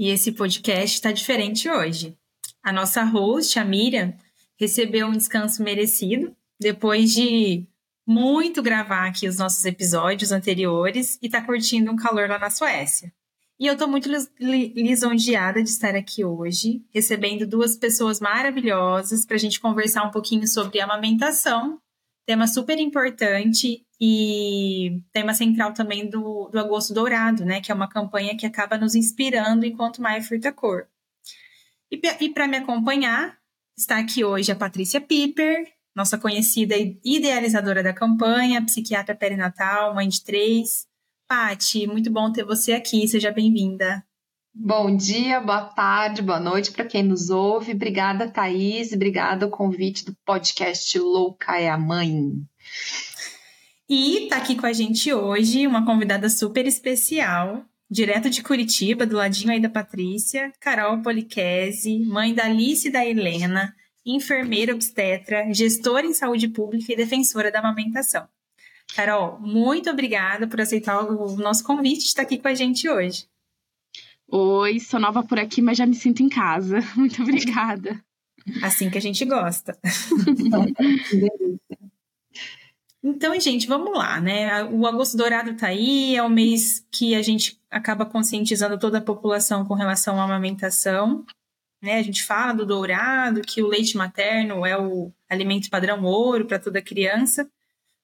e esse podcast está diferente hoje. A nossa host, a Miriam, recebeu um descanso merecido depois de muito gravar aqui os nossos episódios anteriores e está curtindo um calor lá na Suécia. E eu estou muito lisonjeada de estar aqui hoje, recebendo duas pessoas maravilhosas para a gente conversar um pouquinho sobre amamentação, tema super importante e tema central também do, do Agosto Dourado, né? Que é uma campanha que acaba nos inspirando enquanto mais fruta cor. E, e para me acompanhar, está aqui hoje a Patrícia Piper, nossa conhecida e idealizadora da campanha, psiquiatra perinatal, mãe de três. Pati, muito bom ter você aqui, seja bem-vinda. Bom dia, boa tarde, boa noite para quem nos ouve. Obrigada, Thaís, obrigada o convite do podcast Louca é a Mãe. E tá aqui com a gente hoje uma convidada super especial, direto de Curitiba, do ladinho aí da Patrícia, Carol Poliquese, mãe da Alice e da Helena, enfermeira obstetra, gestora em saúde pública e defensora da amamentação. Carol, muito obrigada por aceitar o nosso convite de estar aqui com a gente hoje. Oi, sou nova por aqui, mas já me sinto em casa. Muito obrigada. Assim que a gente gosta. Então, gente, vamos lá, né? O Agosto Dourado tá aí, é o mês que a gente acaba conscientizando toda a população com relação à amamentação. Né? A gente fala do dourado, que o leite materno é o alimento padrão ouro para toda criança.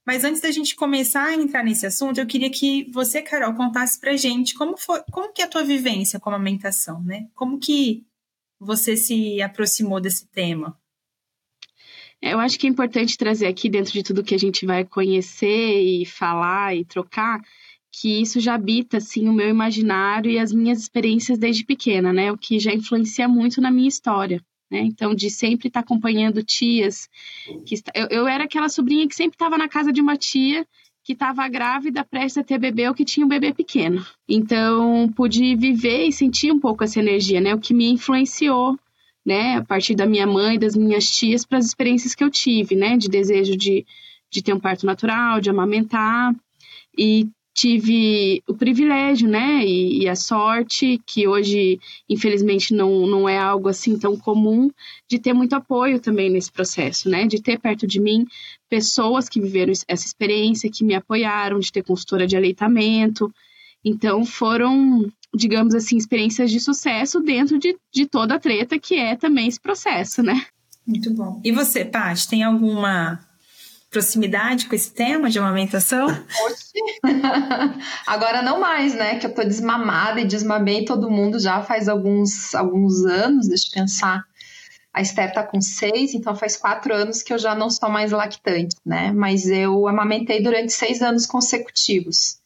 Mas antes da gente começar a entrar nesse assunto, eu queria que você, Carol, contasse pra gente como foi, como que é a tua vivência com a amamentação, né? Como que você se aproximou desse tema? Eu acho que é importante trazer aqui, dentro de tudo que a gente vai conhecer e falar e trocar, que isso já habita, assim, o meu imaginário e as minhas experiências desde pequena, né? O que já influencia muito na minha história. Né? Então, de sempre estar acompanhando tias. que eu, eu era aquela sobrinha que sempre estava na casa de uma tia que estava grávida, prestes a ter bebê ou que tinha um bebê pequeno. Então, pude viver e sentir um pouco essa energia, né? O que me influenciou né, a partir da minha mãe, das minhas tias, para as experiências que eu tive, né, de desejo de, de ter um parto natural, de amamentar, e tive o privilégio, né, e, e, a sorte, que hoje, infelizmente, não, não é algo assim tão comum, de ter muito apoio também nesse processo, né, de ter perto de mim pessoas que viveram essa experiência, que me apoiaram, de ter consultora de aleitamento. Então, foram digamos assim, experiências de sucesso dentro de, de toda a treta que é também esse processo, né? Muito bom. E você, Paty, tem alguma proximidade com esse tema de amamentação? Oxi. Agora não mais, né? Que eu tô desmamada e desmamei todo mundo já faz alguns, alguns anos, deixa eu pensar. A Esther tá com seis, então faz quatro anos que eu já não sou mais lactante, né? Mas eu amamentei durante seis anos consecutivos.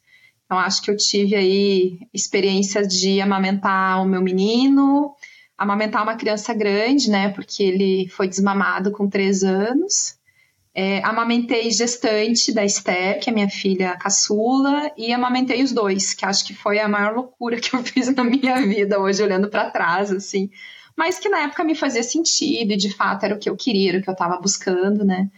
Então, acho que eu tive aí experiências de amamentar o meu menino, amamentar uma criança grande, né? Porque ele foi desmamado com três anos. É, amamentei gestante da Esther, que é minha filha caçula, e amamentei os dois, que acho que foi a maior loucura que eu fiz na minha vida hoje, olhando para trás, assim. Mas que na época me fazia sentido, e de fato era o que eu queria, era o que eu estava buscando, né?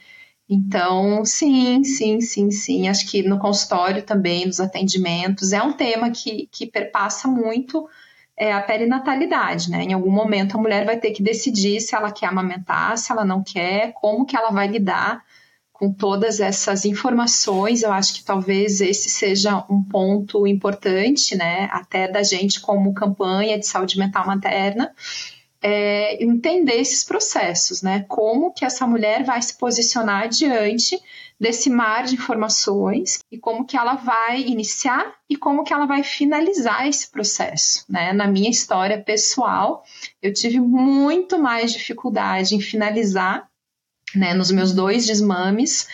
Então, sim, sim, sim, sim. Acho que no consultório também, nos atendimentos, é um tema que, que perpassa muito é, a perinatalidade, né? Em algum momento a mulher vai ter que decidir se ela quer amamentar, se ela não quer, como que ela vai lidar com todas essas informações. Eu acho que talvez esse seja um ponto importante, né? Até da gente como campanha de saúde mental materna, é, entender esses processos, né? Como que essa mulher vai se posicionar diante desse mar de informações e como que ela vai iniciar e como que ela vai finalizar esse processo, né? Na minha história pessoal, eu tive muito mais dificuldade em finalizar, né, nos meus dois desmames,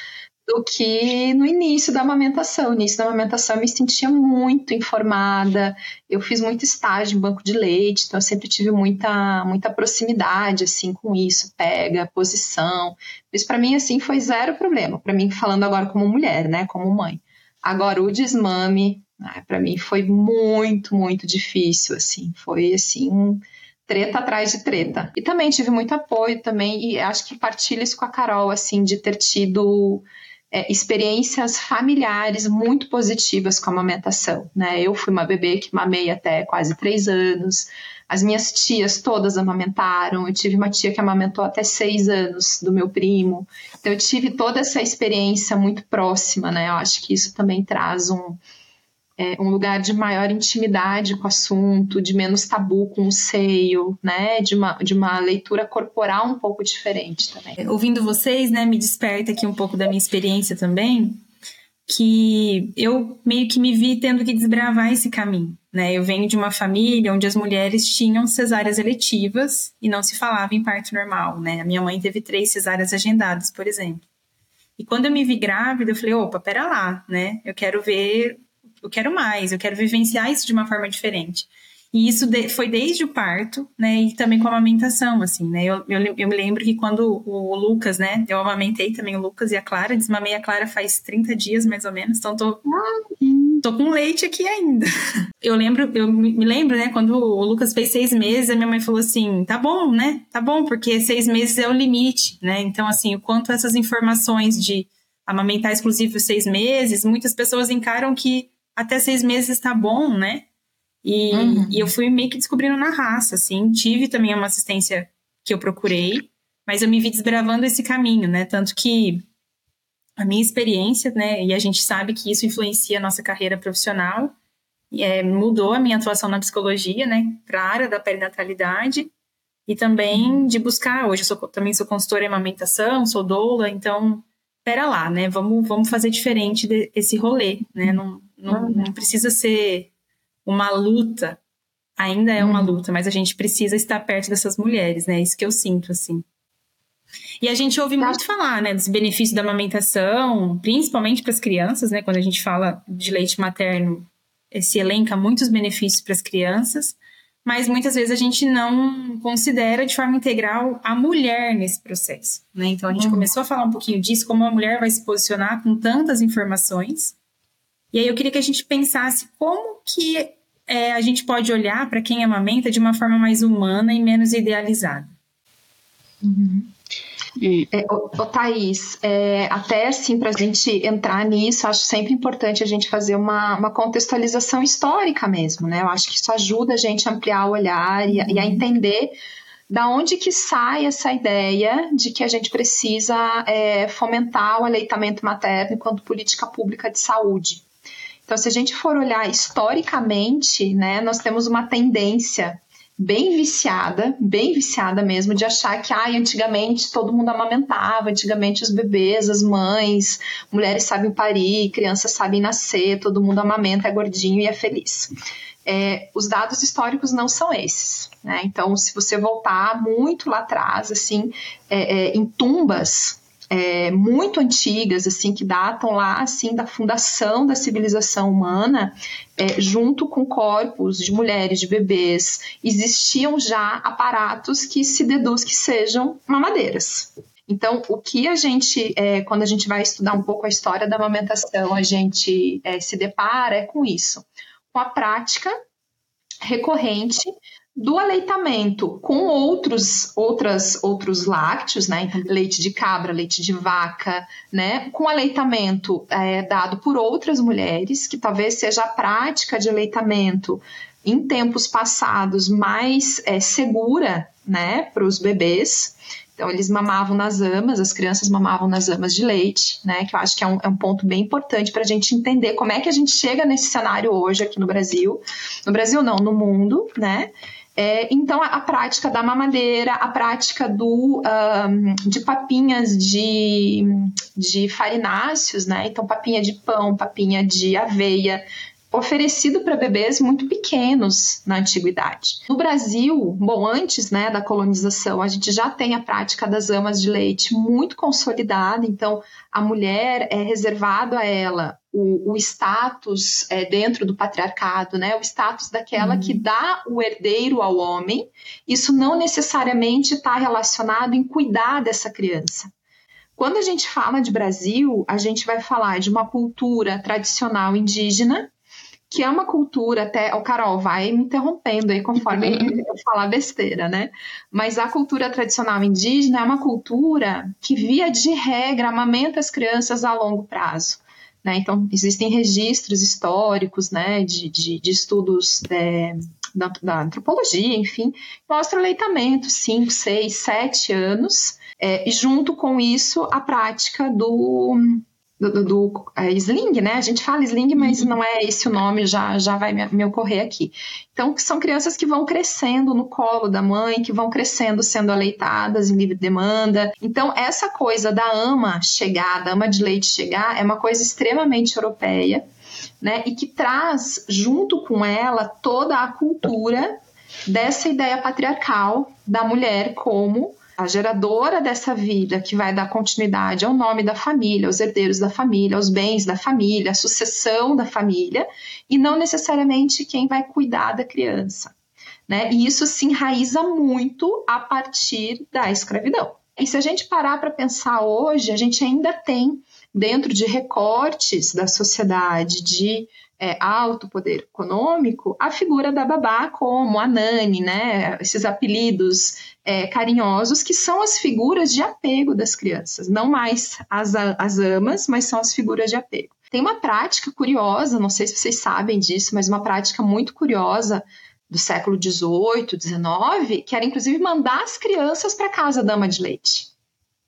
do que no início da amamentação. No início da amamentação eu me sentia muito informada, eu fiz muito estágio em banco de leite, então eu sempre tive muita, muita proximidade assim com isso, pega, posição. Isso para mim assim foi zero problema, para mim falando agora como mulher, né, como mãe. Agora o desmame, né, para mim foi muito, muito difícil assim, foi assim treta atrás de treta. E também tive muito apoio também, e acho que partilho isso com a Carol, assim, de ter tido é, experiências familiares muito positivas com a amamentação. Né? Eu fui uma bebê que mamei até quase três anos. As minhas tias todas amamentaram. Eu tive uma tia que amamentou até seis anos do meu primo. Então eu tive toda essa experiência muito próxima, né? Eu acho que isso também traz um, é, um lugar de maior intimidade com o assunto, de menos tabu com o seio, né? De uma, de uma leitura corporal um pouco diferente também. É, ouvindo vocês, né, me desperta aqui um pouco da minha experiência também, que eu meio que me vi tendo que desbravar esse caminho. Né? Eu venho de uma família onde as mulheres tinham cesáreas eletivas e não se falava em parto normal. Né? A minha mãe teve três cesáreas agendadas, por exemplo. E quando eu me vi grávida, eu falei, opa, pera lá, né? Eu quero ver eu quero mais, eu quero vivenciar isso de uma forma diferente. E isso de, foi desde o parto, né, e também com a amamentação, assim, né, eu, eu, eu, me lembro que quando o Lucas, né, eu amamentei também o Lucas e a Clara, desmamei a Clara faz 30 dias, mais ou menos, então tô, tô com leite aqui ainda. Eu lembro, eu me lembro, né, quando o Lucas fez seis meses, a minha mãe falou assim, tá bom, né, tá bom, porque seis meses é o limite, né, então, assim, o quanto essas informações de amamentar exclusivo seis meses, muitas pessoas encaram que até seis meses está bom, né? E, uhum. e, eu fui meio que descobrindo na raça, assim. Tive também uma assistência que eu procurei, mas eu me vi desbravando esse caminho, né? Tanto que a minha experiência, né? E a gente sabe que isso influencia a nossa carreira profissional. É, mudou a minha atuação na psicologia, né? Para a área da perinatalidade e também de buscar. Hoje eu sou, também sou consultora em amamentação, sou doula, então pera lá, né? Vamos, vamos fazer diferente desse rolê, né? Não, não, não precisa ser uma luta. Ainda é uma uhum. luta, mas a gente precisa estar perto dessas mulheres, né? É isso que eu sinto, assim. E a gente ouve muito falar, né, dos benefícios da amamentação, principalmente para as crianças, né? Quando a gente fala de leite materno, se elenca muitos benefícios para as crianças, mas muitas vezes a gente não considera de forma integral a mulher nesse processo, né? Então a gente uhum. começou a falar um pouquinho disso, como a mulher vai se posicionar com tantas informações, e aí eu queria que a gente pensasse como que é, a gente pode olhar para quem amamenta de uma forma mais humana e menos idealizada. Uhum. E... É, ô, ô, Thaís, é, até assim, para a gente entrar nisso, acho sempre importante a gente fazer uma, uma, contextualização histórica mesmo, né? Eu acho que isso ajuda a gente a ampliar o olhar e, e a uhum. entender da onde que sai essa ideia de que a gente precisa é, fomentar o aleitamento materno enquanto política pública de saúde. Então, se a gente for olhar historicamente, né, nós temos uma tendência bem viciada, bem viciada mesmo, de achar que ah, antigamente todo mundo amamentava, antigamente os bebês, as mães, mulheres sabem parir, crianças sabem nascer, todo mundo amamenta, é gordinho e é feliz. É, os dados históricos não são esses. Né? Então, se você voltar muito lá atrás, assim, é, é, em tumbas é, muito antigas, assim, que datam lá, assim, da fundação da civilização humana, é, junto com corpos de mulheres, de bebês, existiam já aparatos que se deduz que sejam mamadeiras. Então, o que a gente, é, quando a gente vai estudar um pouco a história da amamentação, a gente é, se depara é com isso, com a prática recorrente do aleitamento com outros, outras, outros lácteos, né? Então, leite de cabra, leite de vaca, né? Com aleitamento é, dado por outras mulheres, que talvez seja a prática de aleitamento em tempos passados mais é, segura, né? Para os bebês. Então, eles mamavam nas amas, as crianças mamavam nas amas de leite, né? Que eu acho que é um, é um ponto bem importante para a gente entender como é que a gente chega nesse cenário hoje aqui no Brasil. No Brasil, não, no mundo, né? É, então, a, prática da mamadeira, a prática do, um, de papinhas de, de farináceos, né? Então, papinha de pão, papinha de aveia, oferecido para bebês muito pequenos na antiguidade. No Brasil, bom, antes né, da colonização, a gente já tem a prática das amas de leite muito consolidada, então a mulher é reservado a ela o, o status é, dentro do patriarcado, né? O status daquela uhum. que dá o herdeiro ao homem. Isso não necessariamente está relacionado em cuidar dessa criança. Quando a gente fala de Brasil, a gente vai falar de uma cultura tradicional indígena, que é uma cultura até. O Carol vai me interrompendo aí conforme eu falar besteira, né? Mas a cultura tradicional indígena é uma cultura que, via de regra, amamenta as crianças a longo prazo. Né? Então, existem registros históricos né, de, de, de estudos é, da, da, antropologia, enfim, mostra aleitamento 5, 6, 7 anos, é, e junto com isso a prática do do, do, do é, sling, né? A gente fala sling, mas uhum. não é esse o nome, já, já vai me, me, ocorrer aqui. Então, são crianças que vão crescendo no colo da mãe, que vão crescendo sendo aleitadas em livre demanda. Então, essa coisa da ama chegar, da ama de leite chegar, é uma coisa extremamente europeia, né? E que traz junto com ela toda a cultura dessa ideia patriarcal da mulher como a geradora dessa vida, que vai dar continuidade ao nome da família, aos herdeiros da família, aos bens da família, à sucessão da família, e não necessariamente quem vai cuidar da criança. Né? E isso se enraiza muito a partir da escravidão. E se a gente parar para pensar hoje, a gente ainda tem, dentro de recortes da sociedade, de é, alto poder econômico, a figura da babá como a nani, né? Esses apelidos é, carinhosos que são as figuras de apego das crianças, não mais as, as amas, mas são as figuras de apego. Tem uma prática curiosa, não sei se vocês sabem disso, mas uma prática muito curiosa do século XVIII, XIX, que era inclusive mandar as crianças para casa da ama de leite.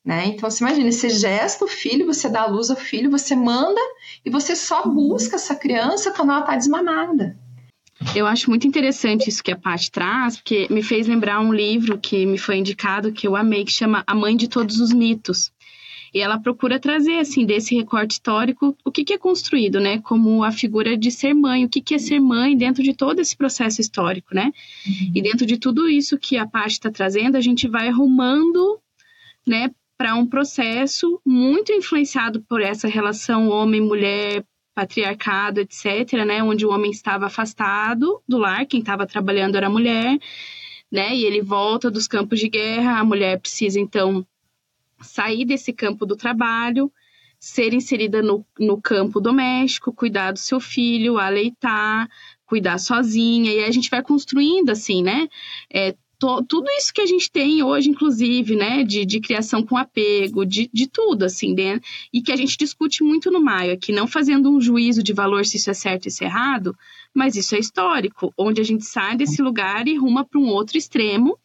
Né? Então, você imagina, você gesta o filho, você dá a luz ao filho, você manda e você só busca essa criança quando ela está desmamada. Eu acho muito interessante isso que a Paty traz, porque me fez lembrar um livro que me foi indicado, que eu amei, que chama A Mãe de Todos os Mitos. E ela procura trazer, assim, desse recorte histórico, o que, que é construído, né? Como a figura de ser mãe, o que, que é ser mãe dentro de todo esse processo histórico, né? Uhum. E dentro de tudo isso que a Paty está trazendo, a gente vai arrumando, né, para um processo muito influenciado por essa relação homem-mulher, patriarcado, etc., né, onde o homem estava afastado do lar, quem estava trabalhando era a mulher, né, e ele volta dos campos de guerra, a mulher precisa então sair desse campo do trabalho, ser inserida no, no campo doméstico, cuidar do seu filho, aleitar, cuidar sozinha, e a gente vai construindo assim, né, é, to, tudo isso que a gente tem hoje, inclusive, né, de, de criação com apego, de, de tudo, assim, né, e que a gente discute muito no Maio aqui, não fazendo um juízo de valor se isso é certo e se é errado, mas isso é histórico, onde a gente sai desse lugar e ruma para um outro extremo,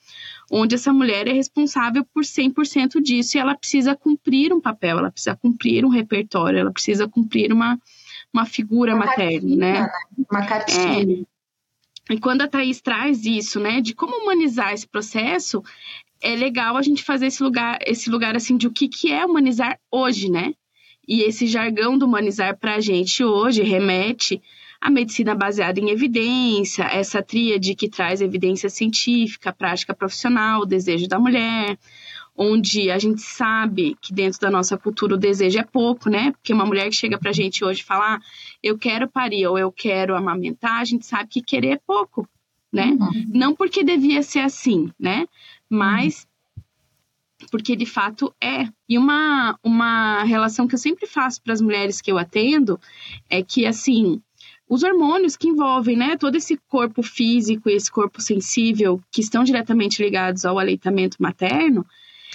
onde essa mulher é responsável por 100% disso e ela precisa cumprir um papel, ela precisa cumprir um repertório, ela precisa cumprir uma, uma figura uma materna, né? né? Uma cartinha. É, e quando a Thaís traz isso, né, de como humanizar esse processo, é legal a gente fazer esse lugar, esse lugar assim de o que, que é humanizar hoje, né? E esse jargão do humanizar para a gente hoje remete à medicina baseada em evidência, essa tríade que traz evidência científica, prática profissional, desejo da mulher, onde a gente sabe que dentro da nossa cultura o desejo é pouco, né? Porque uma mulher que chega pra gente hoje falar, ah, eu quero parir ou eu quero amamentar, a gente sabe que querer é pouco, né? Uhum. Não porque devia ser assim, né? Mas uhum. porque de fato é. E uma, uma relação que eu sempre faço para as mulheres que eu atendo é que, assim, os hormônios que envolvem, né, todo esse corpo físico e esse corpo sensível que estão diretamente ligados ao aleitamento materno,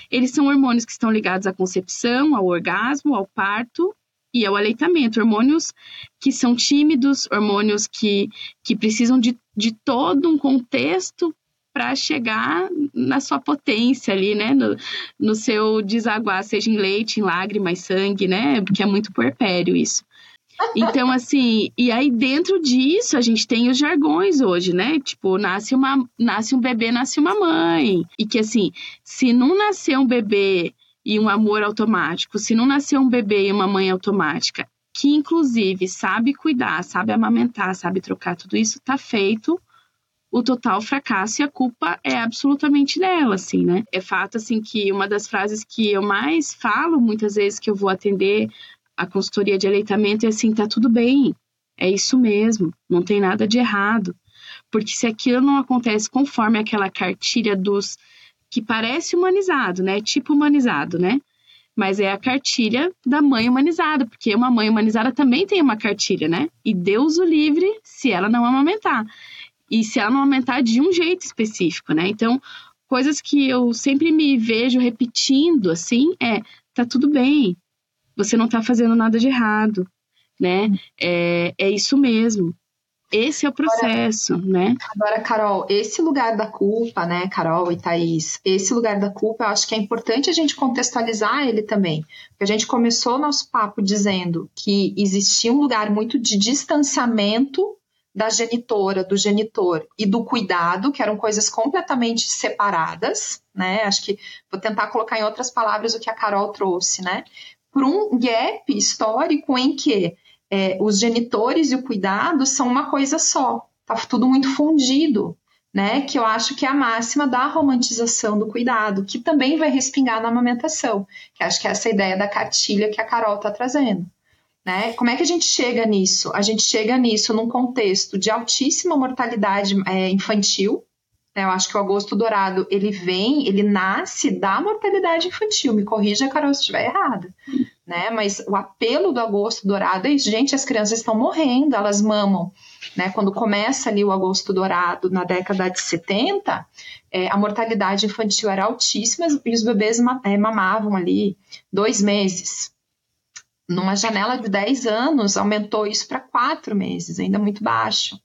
eles são hormônios que estão ligados à concepção, ao orgasmo, ao parto e ao aleitamento. Hormônios que são tímidos, hormônios que, que precisam de, de todo um contexto para chegar na sua potência ali, né? No, no seu desaguar, seja em leite, em lágrimas, sangue, né? Porque é muito puerpério isso. Então, assim, e aí dentro disso a gente tem os jargões hoje, né? Tipo, nasce, uma, nasce um bebê, nasce uma mãe. E que, assim, se não nascer um bebê e um amor automático, se não nascer um bebê e uma mãe automática, que inclusive sabe cuidar, sabe amamentar, sabe trocar tudo isso, tá feito o total fracasso e a culpa é absolutamente dela, assim, né? É fato, assim, que uma das frases que eu mais falo muitas vezes que eu vou atender a consultoria de aleitamento é assim, tá tudo bem, é isso mesmo, não tem nada de errado. Porque se aquilo não acontece conforme aquela cartilha dos que parece humanizado, né? Tipo humanizado, né? Mas é a cartilha da mãe humanizada, porque uma mãe humanizada também tem uma cartilha, né? E Deus o livre se ela não amamentar. E se ela não amamentar de um jeito específico, né? Então, coisas que eu sempre me vejo repetindo assim é: tá tudo bem, você não tá fazendo nada de errado, né? É, é isso mesmo. Esse é o processo, agora, né? Agora, Carol, esse lugar da culpa, né, Carol e Thaís, esse lugar da culpa, eu acho que é importante a gente contextualizar ele também. Porque a gente começou nosso papo dizendo que existia um lugar muito de distanciamento da genitora, do genitor e do cuidado, que eram coisas completamente separadas, né? Acho que vou tentar colocar em outras palavras o que a Carol trouxe, né? Por um gap histórico em que é, os genitores e o cuidado são uma coisa só, tá tudo muito fundido, né? Que eu acho que é a máxima da romantização do cuidado, que também vai respingar na amamentação, que acho que é essa ideia da cartilha que a Carol está trazendo. Né? Como é que a gente chega nisso? A gente chega nisso num contexto de altíssima mortalidade é, infantil. Né? Eu acho que o agosto dourado ele vem, ele nasce da mortalidade infantil. Me corrija, Carol, se estiver errada né? Mas o apelo do agosto dourado é gente, as crianças estão morrendo, elas mamam, né? Quando começa ali o agosto dourado na década de 70, é, a mortalidade infantil era altíssima e os bebês é, mamavam ali dois meses. Numa janela de 10 anos, aumentou isso para quatro meses, ainda muito baixo.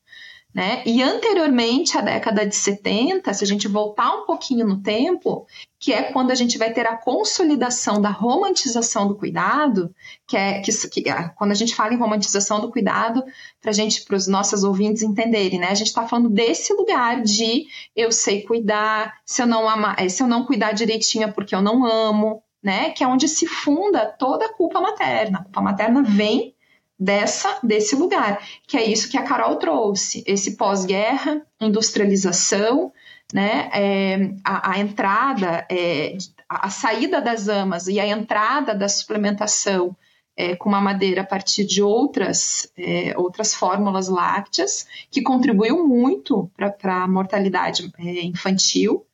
Né? E anteriormente à década de 70, se a gente voltar um pouquinho no tempo, que é quando a gente vai ter a consolidação da romantização do cuidado, que é que, que é, quando a gente fala em romantização do cuidado, para gente, para os nossos ouvintes entenderem, né? A gente está falando desse lugar de eu sei cuidar, se eu não amar, se eu não cuidar direitinho é porque eu não amo, né? Que é onde se funda toda a culpa materna. A culpa materna vem dessa desse lugar, que é isso que a Carol trouxe, esse pós-guerra, industrialização, né, é, a, a, entrada, é, a, a, saída das amas e a entrada da suplementação é, com uma madeira a partir de outras, é, outras fórmulas lácteas, que contribuiu muito para a mortalidade é, infantil,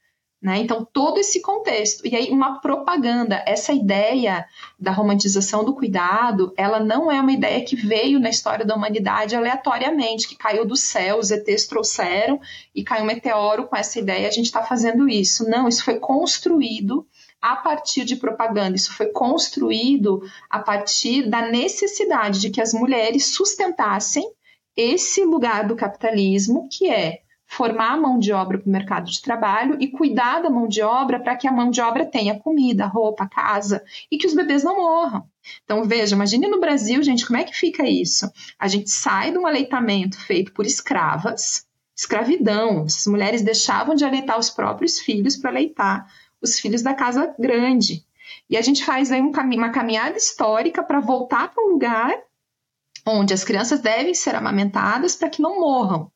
né? Então, todo esse contexto. E aí, uma propaganda. Essa ideia da romantização do cuidado, ela não é uma ideia que veio na história da humanidade aleatoriamente, que caiu do céu, os ETs trouxeram e caiu um meteoro com essa ideia, a gente está fazendo isso. Não, isso foi construído a partir de propaganda, isso foi construído a partir da necessidade de que as mulheres sustentassem esse lugar do capitalismo, que é formar a mão de obra para o mercado de trabalho e cuidar da mão de obra para que a mão de obra tenha comida, roupa, casa e que os bebês não morram. Então, veja, imagine no Brasil, gente, como é que fica isso? A gente sai de um aleitamento feito por escravas, escravidão. Essas mulheres deixavam de aleitar os próprios filhos para aleitar os filhos da casa grande. E a gente faz aí um uma caminhada histórica para voltar para um lugar onde as crianças devem ser amamentadas para que não morram.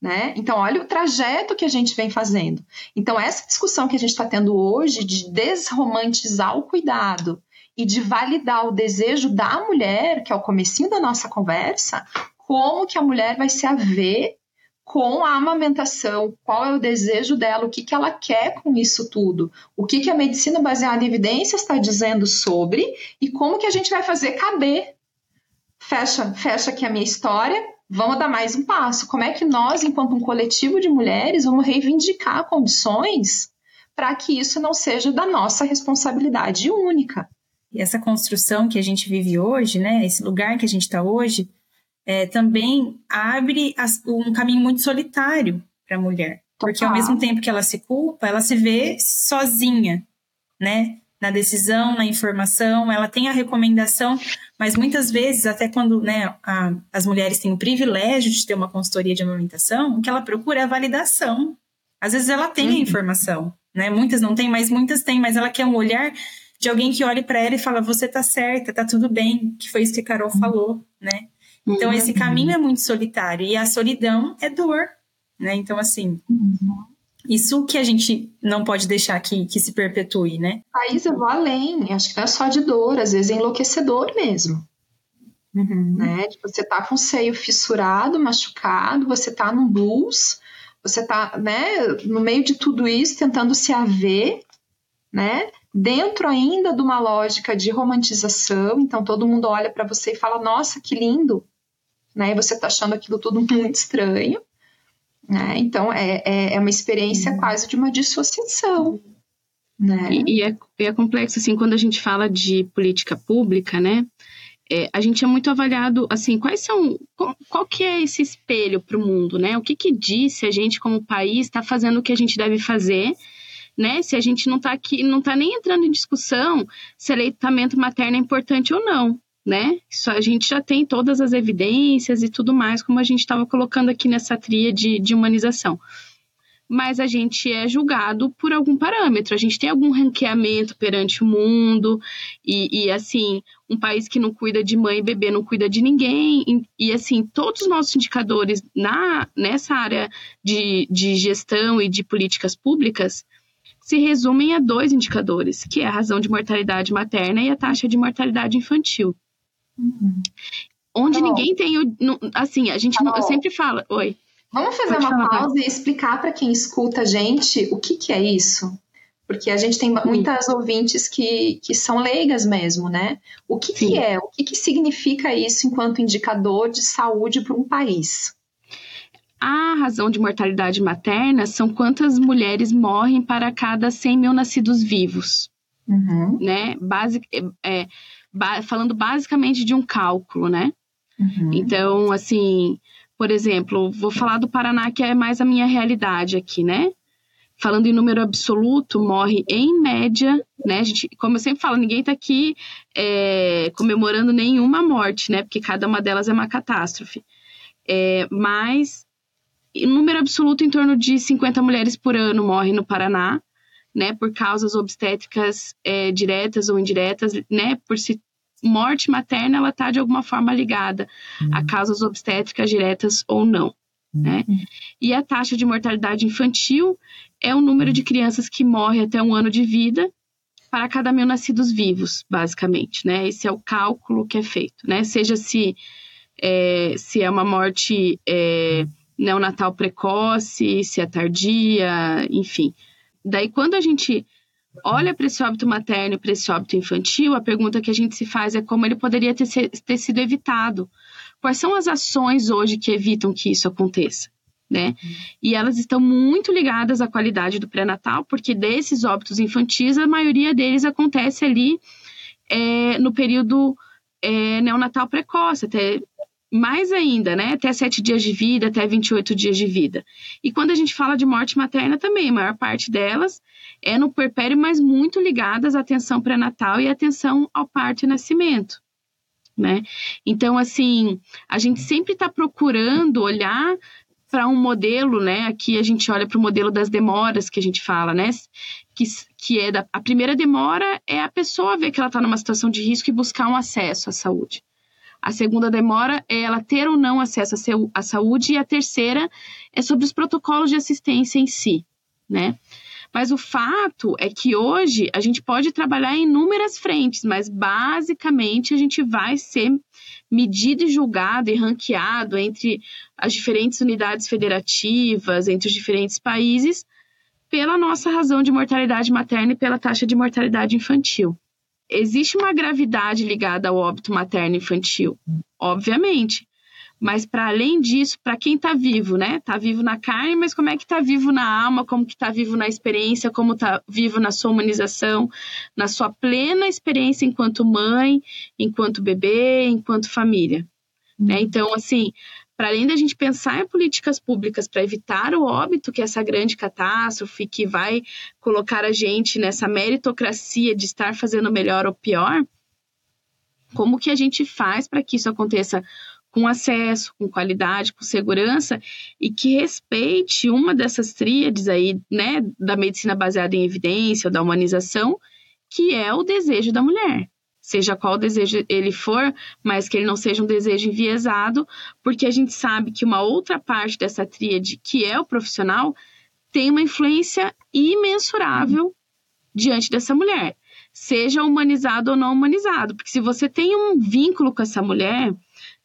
Né? Então, olha o trajeto que a gente vem fazendo. Então, essa discussão que a gente está tendo hoje de desromantizar o cuidado e de validar o desejo da mulher, que é o comecinho da nossa conversa, como que a mulher vai se haver com a amamentação, qual é o desejo dela, o que, que ela quer com isso tudo, o que, que a medicina baseada em evidências está dizendo sobre e como que a gente vai fazer caber. Fecha, fecha aqui a minha história, vamos dar mais um passo. Como é que nós, enquanto um coletivo de mulheres, vamos reivindicar condições para que isso não seja da nossa responsabilidade única? E essa construção que a gente vive hoje, né, esse lugar que a gente está hoje, é, também abre as, um caminho muito solitário para a mulher. Porque ao mesmo tempo que ela se culpa, ela se vê sozinha, né? Na decisão, na informação, ela tem a recomendação, mas muitas vezes, até quando né, a, as mulheres têm o privilégio de ter uma consultoria de amamentação, o que ela procura é a validação. Às vezes ela tem uhum. a informação, né? Muitas não têm, mas muitas têm, mas ela quer um olhar de alguém que olhe para ela e fala: você tá certa, tá tudo bem, que foi isso que a Carol falou, né? Então, esse caminho é muito solitário e a solidão é dor, né? Então, assim, isso que a gente não pode deixar que, que se perpetue, né? Thaís, eu vou além. Acho que não é só de dor, às vezes é enlouquecedor mesmo. Uhum. Né? Tipo, você tá com o seio fissurado, machucado, você tá num blues, você tá, né, no meio de tudo isso, tentando se haver, né? Dentro ainda de uma lógica de romantização, então todo mundo olha para você e fala: "Nossa, que lindo". Né? E você tá achando aquilo tudo muito estranho. Né? Então é, é, é uma experiência quase de uma dissociação. Né? E, e é, e é complexo, assim, quando a gente fala de política pública, né? É, a gente é muito avaliado, assim, quais são, qual, qual que é esse espelho para o mundo, né? O que que diz se a gente, como país, está fazendo o que a gente deve fazer, né? Se a gente não está aqui, não está nem entrando em discussão se aleitamento materno é importante ou não, né? Isso a gente já tem todas as evidências e tudo mais, como a gente estava colocando aqui nessa tria de, de humanização mas a gente é julgado por algum parâmetro. A gente tem algum ranqueamento perante o mundo, e, e, assim, um país que não cuida de mãe e bebê não cuida de ninguém. E, e assim, todos os nossos indicadores na, nessa área de, de gestão e de políticas públicas se resumem a dois indicadores, que é a razão de mortalidade materna e a taxa de mortalidade infantil. Uhum. Onde Carol. ninguém tem o. Assim, a gente não, eu sempre falo. Oi. Vamos fazer Pode uma falar. pausa e explicar para quem escuta a gente o que, que é isso? Porque a gente tem muitas ouvintes que, que são leigas mesmo, né? O que, que é? O que, que significa isso enquanto indicador de saúde para um país? A razão de mortalidade materna são quantas mulheres morrem para cada 100 mil nascidos vivos. Uhum. Né? Basic, é, é, falando basicamente de um cálculo, né? Uhum. Então, assim, por exemplo, vou falar do Paraná, que é mais a minha realidade aqui, né? Falando em número absoluto, morre em média, né? A gente, como eu sempre falo, ninguém está aqui é, comemorando nenhuma morte, né? Porque cada uma delas é uma catástrofe. É, mas, em número absoluto, em torno de 50 mulheres por ano morrem no Paraná, né? Por causas obstétricas é, diretas ou indiretas, né? Por se morte materna ela está de alguma forma ligada uhum. a causas obstétricas diretas ou não. Uhum. Né? E a taxa de mortalidade infantil é o número de crianças que morrem até um ano de vida para cada mil nascidos vivos, basicamente. Né? Esse é o cálculo que é feito. Né? Seja se é, se é uma morte é, neonatal precoce, se é tardia, enfim. Daí, quando a gente olha para esse óbito materno e para esse óbito infantil, a pergunta que a gente se faz é como ele poderia ter, ter sido evitado. Quais são as ações hoje que evitam que isso aconteça? Né? E elas estão muito ligadas à qualidade do pré-natal, porque desses óbitos infantis, a maioria deles acontece ali é, no período é, neonatal precoce, até mais ainda, né? Até 7 dias de vida, até 28 dias de vida. E quando a gente fala de morte materna também, a maior parte delas é no puerpério, mas muito ligadas à atenção pré-natal e atenção ao parto e nascimento. Né? Então, assim, a gente sempre está procurando olhar para um modelo, né? Aqui a gente olha para o modelo das demoras que a gente fala, né? Que, que é da, a primeira demora é a pessoa ver que ela está numa situação de risco e buscar um acesso à saúde. A segunda demora é ela ter ou não acesso à saúde e a terceira é sobre os protocolos de assistência em si, né? Mas o fato é que hoje a gente pode trabalhar em inúmeras frentes, mas basicamente a gente vai ser medido e julgado e ranqueado entre as diferentes unidades federativas, entre os diferentes países, pela nossa razão de mortalidade materna e pela taxa de mortalidade infantil. Existe uma gravidade ligada ao óbito materno infantil, obviamente. Mas para além disso, para quem está vivo, né? Está vivo na carne, mas como é que está vivo na alma, como que está vivo na experiência, como está vivo na sua humanização, na sua plena experiência enquanto mãe, enquanto bebê, enquanto família. Né? Uhum. Então, assim, para além da gente pensar em políticas públicas para evitar o óbito, que é essa grande catástrofe que vai colocar a gente nessa meritocracia de estar fazendo melhor ou pior, como que a gente faz para que isso aconteça com acesso, com qualidade, com segurança e que respeite uma dessas tríades aí, né, da medicina baseada em evidência ou da humanização, que é o desejo da mulher. Seja qual desejo ele for, mas que ele não seja um desejo enviesado, porque a gente sabe que uma outra parte dessa tríade, que é o profissional, tem uma influência imensurável diante dessa mulher, seja humanizado ou não humanizado, porque se você tem um vínculo com essa mulher,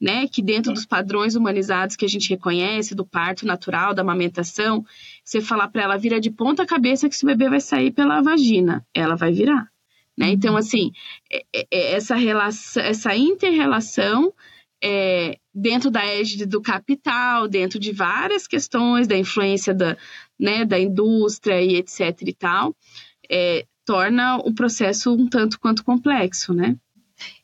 né, que dentro dos padrões humanizados que a gente reconhece, do parto natural, da amamentação, você falar para ela vira de ponta cabeça que esse bebê vai sair pela vagina, ela vai virar, né? Então uhum. assim, é, é, é essa relação, essa interrelação é, dentro da égide do capital, dentro de várias questões da influência da, né, da indústria e etc e tal, é, torna o processo um tanto quanto complexo, né?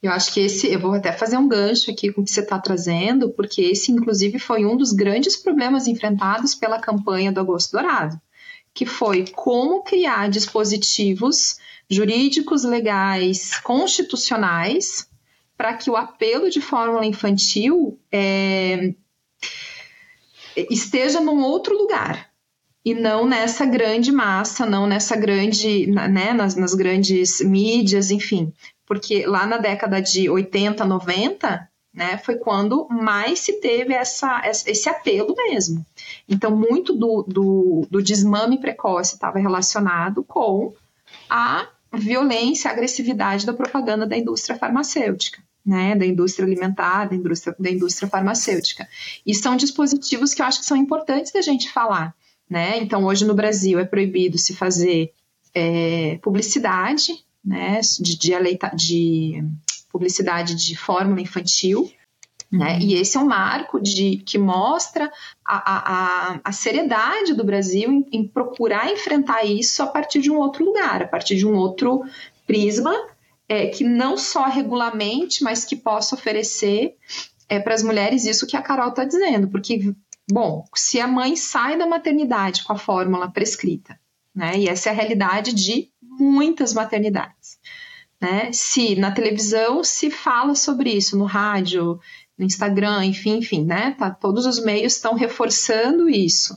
Eu acho que esse, eu vou até fazer um gancho aqui com o que você está trazendo, porque esse, inclusive, foi um dos grandes problemas enfrentados pela campanha do Agosto Dourado, que foi como criar dispositivos jurídicos, legais, constitucionais, para que o apelo de fórmula infantil é, esteja num outro lugar, e não nessa grande massa, não nessa grande, né, nas, nas grandes mídias, enfim. Porque lá na década de 80, 90, né, foi quando mais se teve essa, esse apelo mesmo. Então, muito do, do, do desmame precoce estava relacionado com a violência, a agressividade da propaganda da indústria farmacêutica. Né, da indústria alimentar, da indústria, da indústria farmacêutica. E são dispositivos que eu acho que são importantes da gente falar, né? Então, hoje no Brasil é proibido se fazer é, publicidade, né? De, de, de, publicidade de fórmula infantil. Né? Uhum. E esse é um marco de, que mostra a, a, a seriedade do Brasil em, em, procurar enfrentar isso a partir de um outro lugar, a partir de um outro prisma, é, que não só regulamente, mas que possa oferecer é, para as mulheres isso que a Carol está dizendo, porque Bom, se a mãe sai da maternidade com a fórmula prescrita, né? E essa é a realidade de muitas maternidades. Né? Se na televisão se fala sobre isso, no rádio, no Instagram, enfim, enfim, né? Tá, todos os meios estão reforçando isso.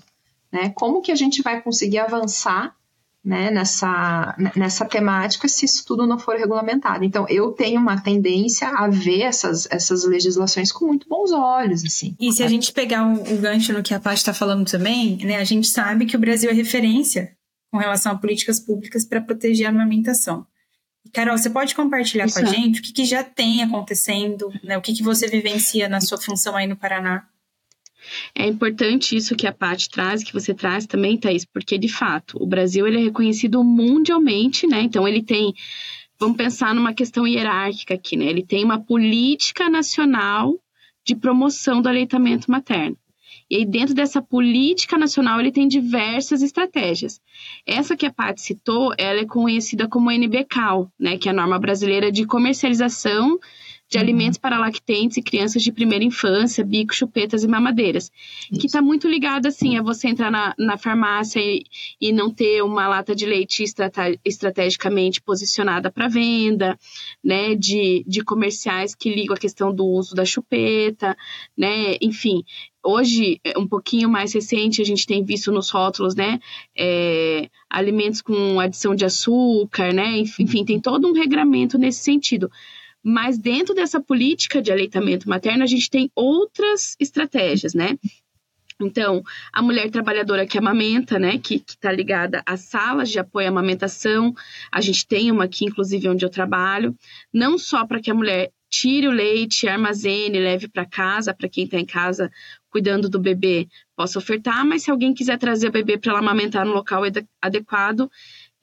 Né? Como que a gente vai conseguir avançar né, nessa, nessa temática se isso tudo não for regulamentado. Então, eu tenho uma tendência a ver essas, essas legislações com muito bons olhos, assim. E se a gente pegar o, o gancho no que a Paty está falando também, né, a gente sabe que o Brasil é referência com relação a políticas públicas para proteger a amamentação. Carol, você pode compartilhar isso com a gente o que, que já tem acontecendo, né, o que, que você vivencia na sua função aí no Paraná? É importante isso que a Paty traz, que você traz também, Thaís, porque de fato o Brasil ele é reconhecido mundialmente, né? Então ele tem, vamos pensar numa questão hierárquica aqui, né? Ele tem uma política nacional de promoção do aleitamento materno. E aí, dentro dessa política nacional, ele tem diversas estratégias. Essa que a Paty citou, ela é conhecida como NBCAL, né, que é a norma brasileira de comercialização de uhum. alimentos para lactentes e crianças de primeira infância, bico, chupetas e mamadeiras. Isso. Que está muito ligado, assim, a você entrar na, na farmácia e, e não ter uma lata de leite estrate, estrategicamente posicionada para venda, né? De, de comerciais que ligam a questão do uso da chupeta, né? Enfim, hoje, é um pouquinho mais recente, a gente tem visto nos rótulos, né, é, alimentos com adição de açúcar, né, enfim, tem todo um regramento nesse sentido. Mas dentro dessa política de aleitamento materno, a gente tem outras estratégias, né? Então, a mulher trabalhadora que amamenta, né, que está ligada às salas de apoio à amamentação, a gente tem uma aqui, inclusive, onde eu trabalho, não só para que a mulher tire o leite, armazene, leve para casa, para quem está em casa cuidando do bebê, possa ofertar, mas se alguém quiser trazer o bebê para ela amamentar no local adequado,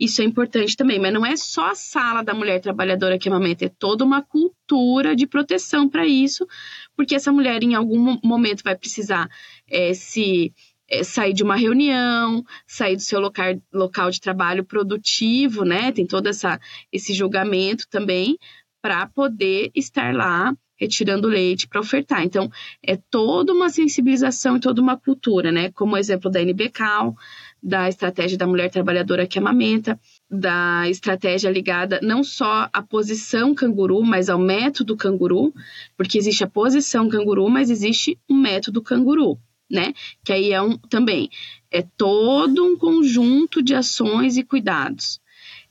isso é importante também, mas não é só a sala da mulher trabalhadora que amamenta, é toda uma cultura de proteção para isso, porque essa mulher em algum momento vai precisar é, se é, sair de uma reunião, sair do seu local, local de trabalho produtivo, né? Tem todo essa, esse julgamento também para poder estar lá retirando leite para ofertar. Então, é toda uma sensibilização e toda uma cultura, né? Como o exemplo da NBCal, da estratégia da mulher trabalhadora que amamenta, da estratégia ligada não só à posição canguru, mas ao método canguru, porque existe a posição canguru, mas existe um método canguru, né? Que aí é um também é todo um conjunto de ações e cuidados.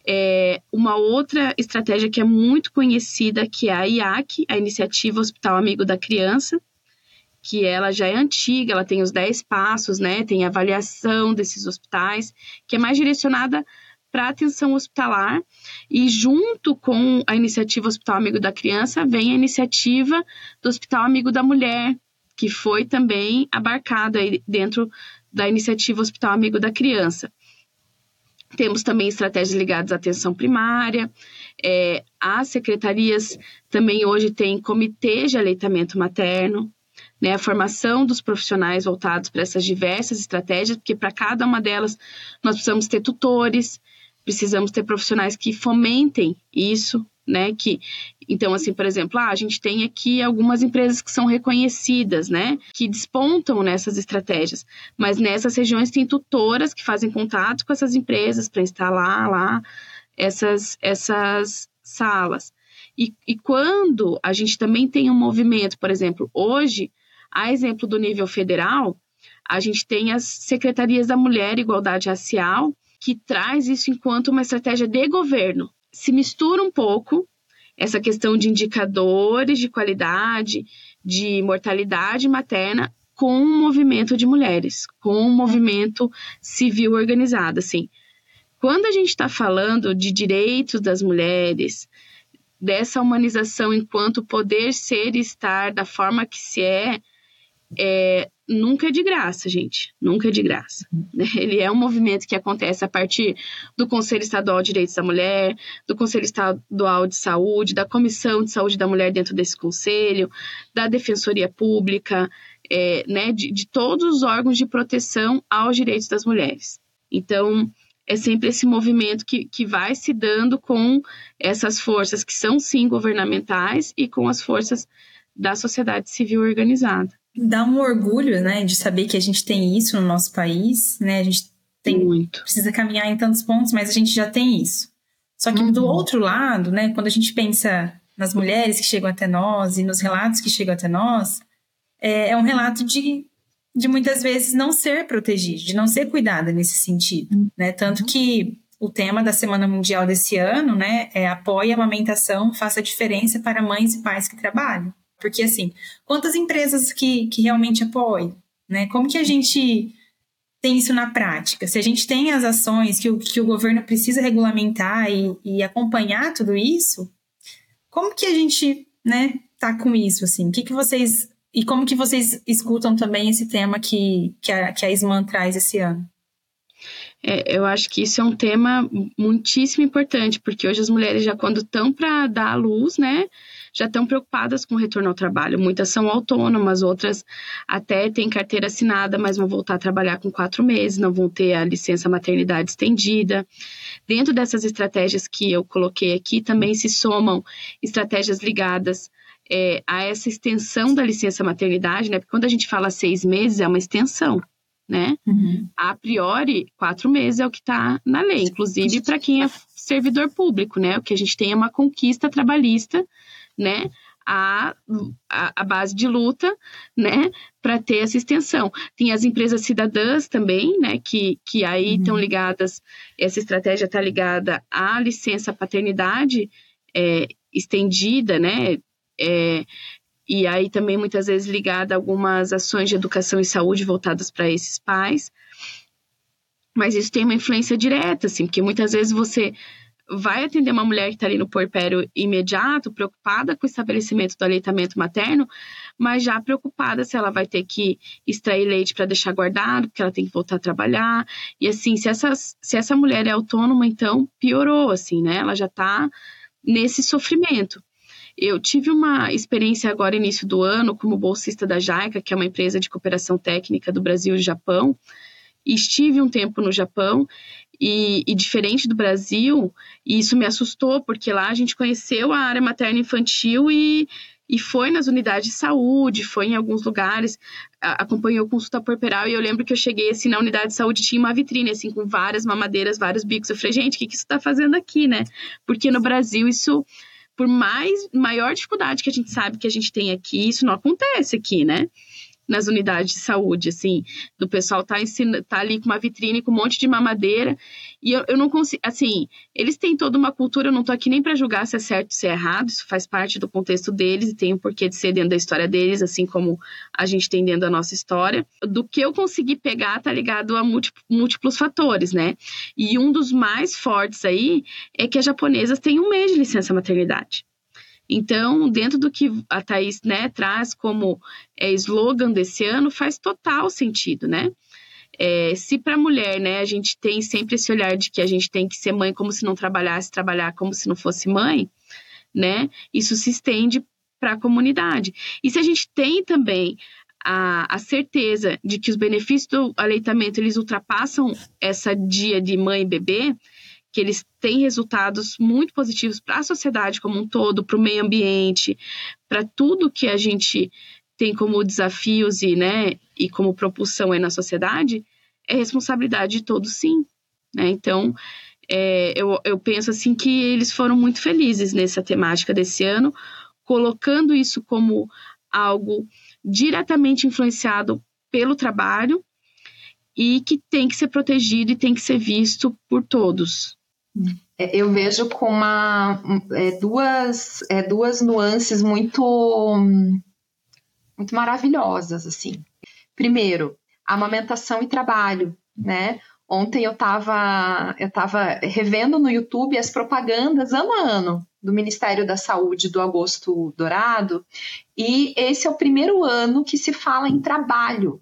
É, uma outra estratégia que é muito conhecida, que é a IAC, a Iniciativa Hospital Amigo da Criança, que ela já é antiga, ela tem os 10 passos, né? Tem avaliação desses hospitais, que é mais direcionada para atenção hospitalar e junto com a iniciativa Hospital Amigo da Criança vem a iniciativa do Hospital Amigo da Mulher, que foi também abarcada dentro da iniciativa Hospital Amigo da Criança. Temos também estratégias ligadas à atenção primária. É, as secretarias também hoje têm comitês de aleitamento materno, né, a formação dos profissionais voltados para essas diversas estratégias, porque para cada uma delas nós precisamos ter tutores, precisamos ter profissionais que fomentem isso, né? Que então assim, por exemplo, ah, a gente tem aqui algumas empresas que são reconhecidas, né? Que despontam nessas estratégias, mas nessas regiões tem tutoras que fazem contato com essas empresas para instalar lá essas essas salas. E, e quando a gente também tem um movimento, por exemplo, hoje, a exemplo do nível federal, a gente tem as secretarias da mulher e igualdade racial que traz isso enquanto uma estratégia de governo. Se mistura um pouco essa questão de indicadores de qualidade, de mortalidade materna com um movimento de mulheres, com um movimento civil organizado, assim. Quando a gente está falando de direitos das mulheres, dessa humanização enquanto poder ser e estar da forma que se é, é nunca é de graça, gente. Nunca é de graça. Ele é um movimento que acontece a partir do Conselho Estadual de Direitos da Mulher, do Conselho Estadual de Saúde, da Comissão de Saúde da Mulher dentro desse conselho, da Defensoria Pública, é, né, de, de todos os órgãos de proteção aos direitos das mulheres. Então, é sempre esse movimento que, que vai se dando com essas forças que são, sim, governamentais e com as forças da sociedade civil organizada dá um orgulho, né, de saber que a gente tem isso no nosso país, né? A gente tem Muito. precisa caminhar em tantos pontos, mas a gente já tem isso. Só que uhum. do outro lado, né, quando a gente pensa nas mulheres que chegam até nós e nos relatos que chegam até nós, é, é um relato de, de muitas vezes não ser protegida, de não ser cuidada nesse sentido, uhum. né? Tanto que o tema da Semana Mundial desse ano, né, é apoie a amamentação, faça diferença para mães e pais que trabalham. Porque, assim, quantas empresas que, que realmente apoiam? Né? Como que a gente tem isso na prática? Se a gente tem as ações que o, que o governo precisa regulamentar e, e acompanhar tudo isso, como que a gente né, tá com isso? Assim? O que, que vocês. E como que vocês escutam também esse tema que, que, a, que a traz esse ano? É, eu acho que isso é um tema muitíssimo importante, porque hoje as mulheres já quando estão para dar à luz, né, já estão preocupadas com o retorno ao trabalho. Muitas são autônomas, outras até têm carteira assinada, mas vão voltar a trabalhar com quatro meses, não vão ter a licença maternidade estendida. Dentro dessas estratégias que eu coloquei aqui, também se somam estratégias ligadas é, a essa extensão da licença maternidade, né? Porque quando a gente fala seis meses, é uma extensão. Né? Uhum. A priori, quatro meses é o que está na lei, inclusive para quem é servidor público, né? O que a gente tem é uma conquista trabalhista né, a, a, a, base de luta, né, para ter essa extensão. Tem as empresas cidadãs também, né, que, que aí estão uhum. ligadas, essa estratégia está ligada à licença paternidade é, estendida, né, é, e aí também muitas vezes ligada a algumas ações de educação e saúde voltadas para esses pais. Mas isso tem uma influência direta, assim, porque muitas vezes você vai atender uma mulher que está ali no porpério imediato, preocupada com o estabelecimento do aleitamento materno, mas já preocupada se ela vai ter que extrair leite para deixar guardado, porque ela tem que voltar a trabalhar. E assim, se essa, se essa mulher é autônoma, então piorou, assim, né? Ela já está nesse sofrimento. Eu tive uma experiência agora, início do ano, como bolsista da JAICA, que é uma empresa de cooperação técnica do Brasil e Japão. Estive um tempo no Japão e, e, diferente do Brasil, isso me assustou, porque lá a gente conheceu a área materna infantil e, e foi nas unidades de saúde, foi em alguns lugares, acompanhou consulta porperal, e eu lembro que eu cheguei assim na unidade de saúde, tinha uma vitrine assim com várias mamadeiras, vários bicos. Eu falei, gente, o que, que isso está fazendo aqui, né? Porque no Brasil isso, por mais maior dificuldade que a gente sabe que a gente tem aqui, isso não acontece aqui, né? Nas unidades de saúde, assim, do pessoal tá, tá ali com uma vitrine com um monte de mamadeira, e eu, eu não consigo, assim, eles têm toda uma cultura, eu não tô aqui nem para julgar se é certo se é errado, isso faz parte do contexto deles e tem o um porquê de ser dentro da história deles, assim como a gente tem dentro da nossa história. Do que eu consegui pegar tá ligado a múltiplos fatores, né? E um dos mais fortes aí é que as japonesas têm um mês de licença maternidade. Então, dentro do que a Thaís né, traz como é, slogan desse ano, faz total sentido, né? É, se para a mulher, né, a gente tem sempre esse olhar de que a gente tem que ser mãe como se não trabalhasse, trabalhar como se não fosse mãe, né? Isso se estende para a comunidade. E se a gente tem também a, a, certeza de que os benefícios do aleitamento eles ultrapassam essa dia de mãe e bebê, que eles têm resultados muito positivos para a sociedade como um todo, para o meio ambiente, para tudo que a gente tem como desafios e, né, e como propulsão aí na sociedade, é responsabilidade de todos, sim. Né? Então, é, eu, eu penso assim que eles foram muito felizes nessa temática desse ano, colocando isso como algo diretamente influenciado pelo trabalho e que tem que ser protegido e tem que ser visto por todos. É, eu vejo com uma, é, duas, é, duas nuances muito, muito maravilhosas, assim. Primeiro, amamentação e trabalho, né? Ontem eu estava eu tava revendo no YouTube as propagandas ano a ano do Ministério da Saúde do Agosto Dourado, e esse é o primeiro ano que se fala em trabalho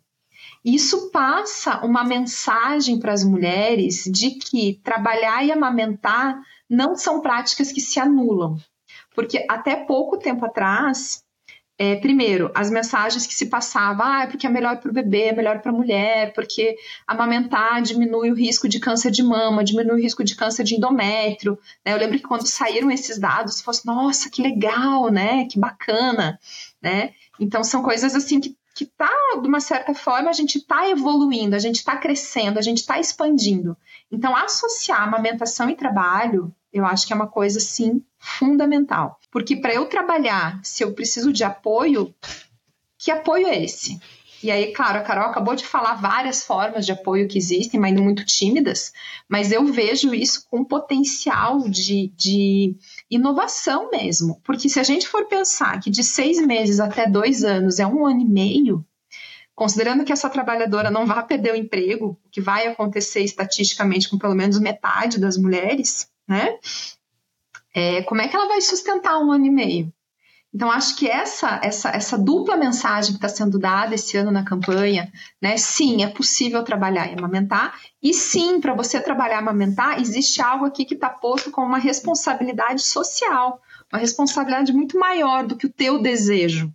isso passa uma mensagem para as mulheres de que trabalhar e amamentar não são práticas que se anulam. Porque até pouco tempo atrás, é, primeiro, as mensagens que se passavam, ah, é porque é melhor para o bebê, é melhor para a mulher, porque amamentar diminui o risco de câncer de mama, diminui o risco de câncer de endométrio. Né? Eu lembro que quando saíram esses dados, fosse, assim, nossa, que legal, né? Que bacana, né? Então são coisas assim que que tá, de uma certa forma, a gente está evoluindo, a gente está crescendo, a gente está expandindo. Então, associar amamentação e trabalho, eu acho que é uma coisa, sim, fundamental. Porque para eu trabalhar, se eu preciso de apoio, que apoio é esse? E aí, claro, a Carol acabou de falar várias formas de apoio que existem, mas muito tímidas, mas eu vejo isso com potencial de, de inovação mesmo. Porque se a gente for pensar que de seis meses até dois anos é um ano e meio, considerando que essa trabalhadora não vai perder o emprego, o que vai acontecer estatisticamente com pelo menos metade das mulheres, né? É, como é que ela vai sustentar um ano e meio? Então, acho que essa, essa, essa dupla mensagem que está sendo dada esse ano na campanha, né? Sim, é possível trabalhar e amamentar, e sim, para você trabalhar e amamentar, existe algo aqui que está posto como uma responsabilidade social, uma responsabilidade muito maior do que o teu desejo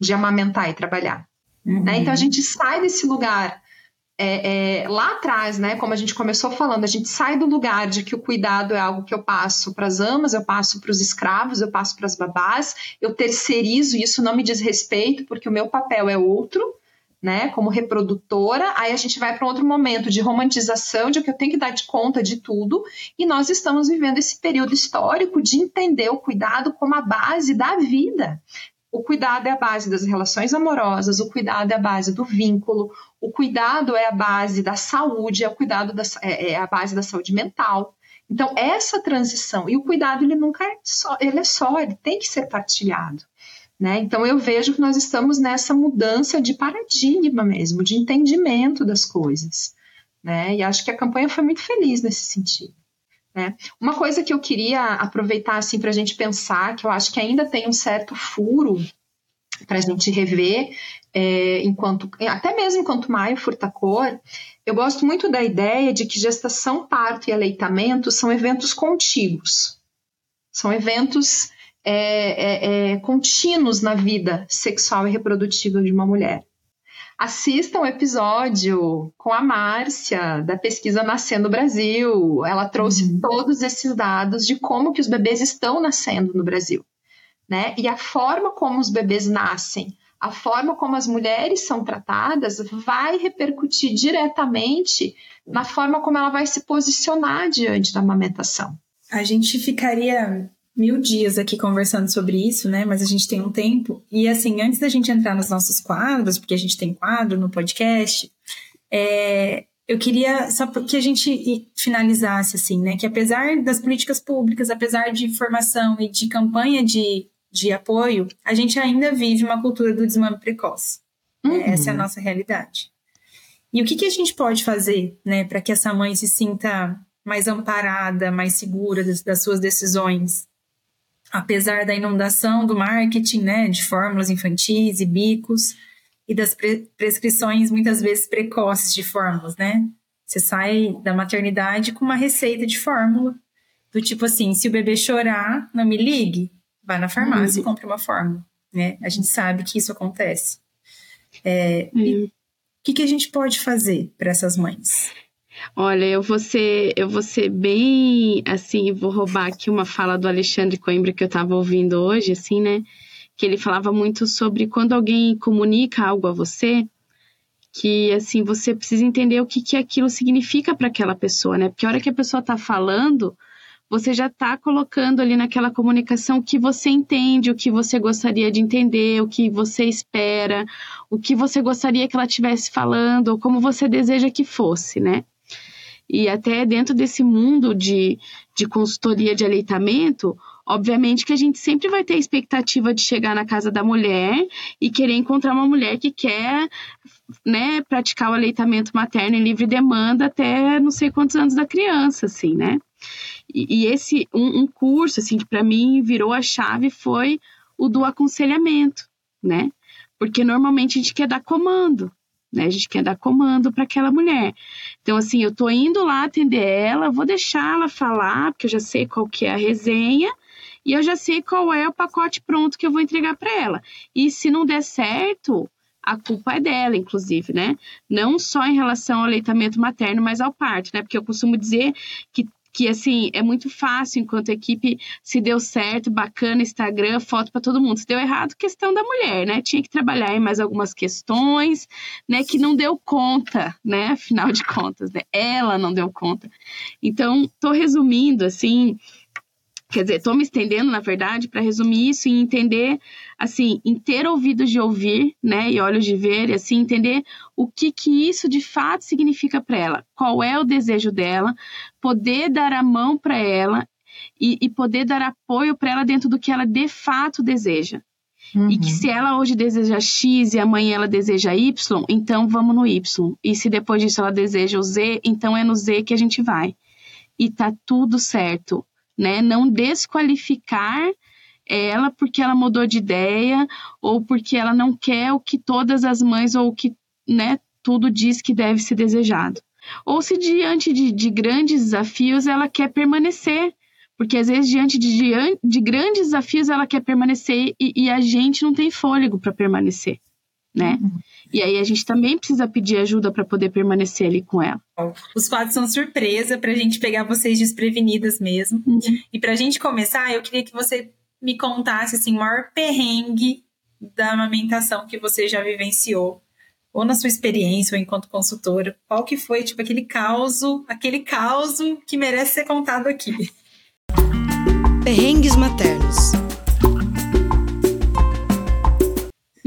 de amamentar e trabalhar. Uhum. Né? Então, a gente sai desse lugar é, é, lá atrás, né, como a gente começou falando, a gente sai do lugar de que o cuidado é algo que eu passo para as amas, eu passo para os escravos, eu passo para as babás, eu terceirizo, isso não me diz respeito, porque o meu papel é outro, né, como reprodutora, aí a gente vai para um outro momento de romantização, de que eu tenho que dar de conta de tudo, e nós estamos vivendo esse período histórico de entender o cuidado como a base da vida. O cuidado é a base das relações amorosas, o cuidado é a base do vínculo, o cuidado é a base da saúde, é o cuidado da, é, é a base da saúde mental. Então, essa transição, e o cuidado ele nunca é só, ele é só, ele tem que ser partilhado. Né? Então, eu vejo que nós estamos nessa mudança de paradigma mesmo, de entendimento das coisas. Né? E acho que a campanha foi muito feliz nesse sentido. Né? Uma coisa que eu queria aproveitar assim, para a gente pensar, que eu acho que ainda tem um certo furo para a gente rever, é, enquanto até mesmo enquanto Maio Furtacor, eu gosto muito da ideia de que gestação, parto e aleitamento são eventos contíguos, são eventos é, é, é contínuos na vida sexual e reprodutiva de uma mulher assista um episódio com a Márcia, da pesquisa Nascendo Brasil. Ela trouxe uhum. todos esses dados de como que os bebês estão nascendo no Brasil. Né? E a forma como os bebês nascem, a forma como as mulheres são tratadas, vai repercutir diretamente na forma como ela vai se posicionar diante da amamentação. A gente ficaria mil dias aqui conversando sobre isso, né? Mas a gente tem um tempo. E assim, antes da gente entrar nos nossos quadros, porque a gente tem quadro no podcast, é, eu queria só que a gente finalizasse assim, né? Que apesar das políticas públicas, apesar de informação e de campanha de, de apoio, a gente ainda vive uma cultura do desmame precoce. Uhum. Essa é a nossa realidade. E o que, que a gente pode fazer, né, para que essa mãe se sinta mais amparada, mais segura das, das suas decisões, apesar da inundação do marketing, né, de fórmulas infantis e bicos e das pre prescrições muitas vezes precoces de fórmulas, né? Você sai da maternidade com uma receita de fórmula do tipo assim, se o bebê chorar, não me ligue, vá na farmácia uhum. e compre uma fórmula, né? A gente sabe que isso acontece. É, uhum. O que, que a gente pode fazer para essas mães? Olha, eu vou ser, eu vou ser bem assim, vou roubar aqui uma fala do Alexandre Coimbra que eu estava ouvindo hoje, assim, né? Que ele falava muito sobre quando alguém comunica algo a você, que assim, você precisa entender o que, que aquilo significa para aquela pessoa, né? Porque a hora que a pessoa está falando, você já está colocando ali naquela comunicação o que você entende, o que você gostaria de entender, o que você espera, o que você gostaria que ela estivesse falando, ou como você deseja que fosse, né? E até dentro desse mundo de, de consultoria de aleitamento, obviamente que a gente sempre vai ter a expectativa de chegar na casa da mulher e querer encontrar uma mulher que quer né, praticar o aleitamento materno em livre demanda até não sei quantos anos da criança, assim, né? E, esse, um, um curso, assim, que para mim virou a chave foi o do aconselhamento, né? Porque normalmente a gente quer dar comando, né? A gente quer dar comando para aquela mulher. Então, assim, eu tô indo lá atender ela, vou deixar ela falar, porque eu já sei qual que é a resenha e eu já sei qual é o pacote pronto que eu vou entregar para ela. E se não der certo, a culpa é dela, inclusive, né? Não só em relação ao aleitamento materno, mas ao parto, né? Porque eu costumo dizer que que assim é muito fácil enquanto equipe se deu certo, bacana, Instagram, foto para todo mundo. Se deu errado, questão da mulher, né? Tinha que trabalhar em mais algumas questões, né, que não deu conta, né? Afinal de contas, né? Ela não deu conta. Então, tô resumindo assim, Quer dizer, estou me estendendo, na verdade, para resumir isso e entender, assim, em ter ouvidos de ouvir, né, e olhos de ver, e assim, entender o que que isso de fato significa para ela, qual é o desejo dela, poder dar a mão para ela e, e, poder dar apoio para ela dentro do que ela de fato deseja. Uhum. E que se ela hoje deseja X e amanhã ela deseja Y, então vamos no Y. E se depois disso ela deseja o Z, então é no Z que a gente vai. E tá tudo certo né? Não desqualificar ela porque ela mudou de ideia ou porque ela não quer o que todas as mães ou o que, né, tudo diz que deve ser desejado. Ou se diante de, de grandes desafios ela quer permanecer, porque às vezes diante de, de, de grandes desafios ela quer permanecer e, e a gente não tem fôlego para permanecer, né? Uhum. E aí a gente também precisa pedir ajuda para poder permanecer ali com ela. Os quadros são surpresa para a gente pegar vocês desprevenidas mesmo. Uhum. E para a gente começar, eu queria que você me contasse assim, o maior perrengue da amamentação que você já vivenciou, ou na sua experiência, ou enquanto consultora. Qual que foi, tipo, aquele caos, aquele caos que merece ser contado aqui? Perrengues maternos.